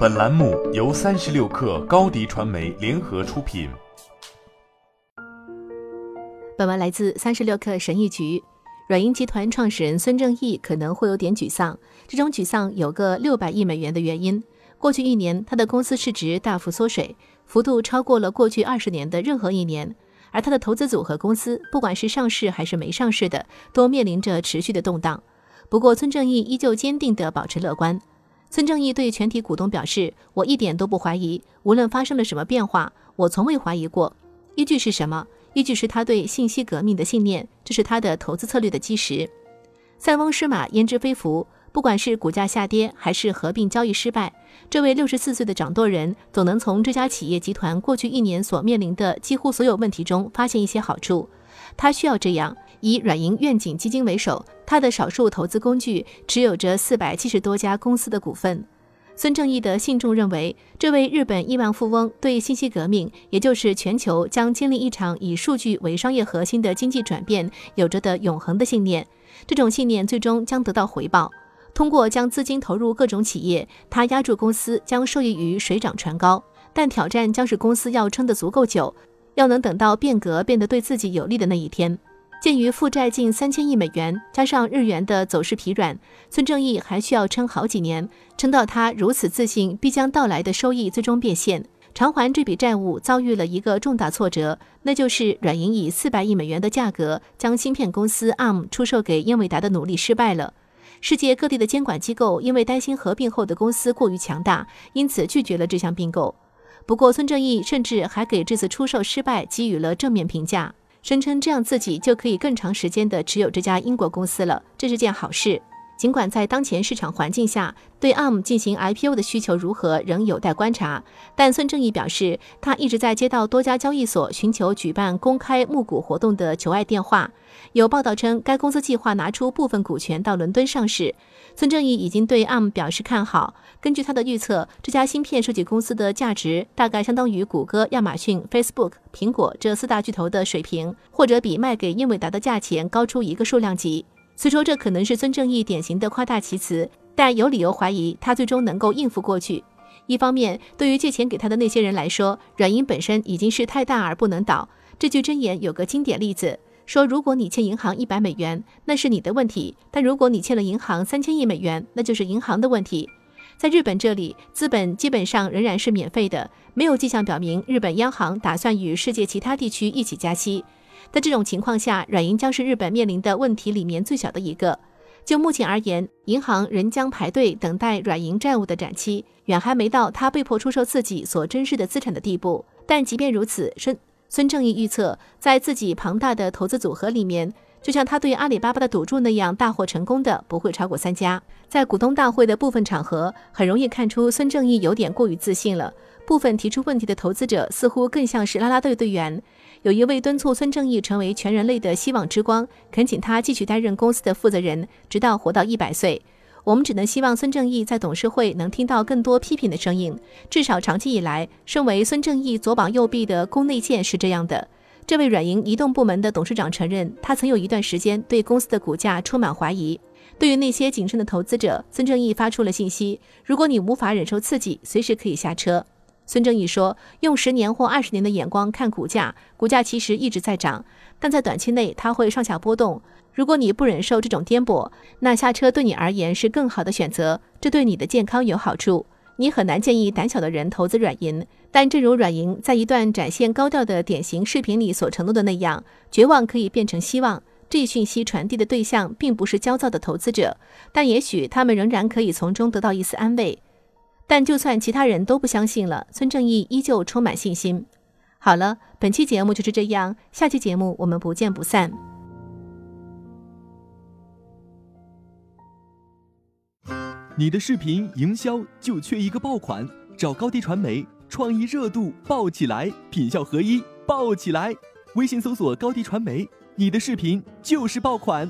本栏目由三十六氪高低传媒联合出品。本文来自三十六氪神译局。软银集团创始人孙正义可能会有点沮丧，这种沮丧有个六百亿美元的原因。过去一年，他的公司市值大幅缩水，幅度超过了过去二十年的任何一年。而他的投资组合公司，不管是上市还是没上市的，都面临着持续的动荡。不过，孙正义依旧坚定地保持乐观。孙正义对全体股东表示：“我一点都不怀疑，无论发生了什么变化，我从未怀疑过。依据是什么？依据是他对信息革命的信念，这是他的投资策略的基石。塞翁失马，焉知非福？不管是股价下跌，还是合并交易失败，这位六十四岁的掌舵人总能从这家企业集团过去一年所面临的几乎所有问题中发现一些好处。他需要这样。”以软银愿景基金为首，他的少数投资工具持有着四百七十多家公司的股份。孙正义的信众认为，这位日本亿万富翁对信息革命，也就是全球将经历一场以数据为商业核心的经济转变，有着的永恒的信念。这种信念最终将得到回报。通过将资金投入各种企业，他压住公司将受益于水涨船高。但挑战将是公司要撑得足够久，要能等到变革变得对自己有利的那一天。鉴于负债近三千亿美元，加上日元的走势疲软，孙正义还需要撑好几年，撑到他如此自信必将到来的收益最终变现，偿还这笔债务遭遇了一个重大挫折，那就是软银以四百亿美元的价格将芯片公司 ARM 出售给英伟达的努力失败了。世界各地的监管机构因为担心合并后的公司过于强大，因此拒绝了这项并购。不过，孙正义甚至还给这次出售失败给予了正面评价。声称这样自己就可以更长时间的持有这家英国公司了，这是件好事。尽管在当前市场环境下，对 ARM 进行 IPO 的需求如何仍有待观察，但孙正义表示，他一直在接到多家交易所寻求举办公开募股活动的求爱电话。有报道称，该公司计划拿出部分股权到伦敦上市。孙正义已经对 ARM 表示看好。根据他的预测，这家芯片设计公司的价值大概相当于谷歌、亚马逊、Facebook、苹果这四大巨头的水平，或者比卖给英伟达的价钱高出一个数量级。虽说这可能是孙正义典型的夸大其词，但有理由怀疑他最终能够应付过去。一方面，对于借钱给他的那些人来说，软银本身已经是太大而不能倒。这句箴言有个经典例子，说如果你欠银行一百美元，那是你的问题；但如果你欠了银行三千亿美元，那就是银行的问题。在日本这里，资本基本上仍然是免费的，没有迹象表明日本央行打算与世界其他地区一起加息。在这种情况下，软银将是日本面临的问题里面最小的一个。就目前而言，银行仍将排队等待软银债务的展期，远还没到他被迫出售自己所珍视的资产的地步。但即便如此，孙孙正义预测，在自己庞大的投资组合里面，就像他对阿里巴巴的赌注那样，大获成功的不会超过三家。在股东大会的部分场合，很容易看出孙正义有点过于自信了。部分提出问题的投资者似乎更像是啦啦队队员。有一位敦促孙正义成为全人类的希望之光，恳请他继续担任公司的负责人，直到活到一百岁。我们只能希望孙正义在董事会能听到更多批评的声音。至少长期以来，身为孙正义左膀右臂的宫内健是这样的。这位软银移动部门的董事长承认，他曾有一段时间对公司的股价充满怀疑。对于那些谨慎的投资者，孙正义发出了信息：如果你无法忍受刺激，随时可以下车。孙正义说：“用十年或二十年的眼光看股价，股价其实一直在涨，但在短期内它会上下波动。如果你不忍受这种颠簸，那下车对你而言是更好的选择，这对你的健康有好处。你很难建议胆小的人投资软银，但正如软银在一段展现高调的典型视频里所承诺的那样，绝望可以变成希望。这一讯息传递的对象并不是焦躁的投资者，但也许他们仍然可以从中得到一丝安慰。”但就算其他人都不相信了，孙正义依旧充满信心。好了，本期节目就是这样，下期节目我们不见不散。你的视频营销就缺一个爆款，找高低传媒，创意热度爆起来，品效合一爆起来。微信搜索高低传媒，你的视频就是爆款。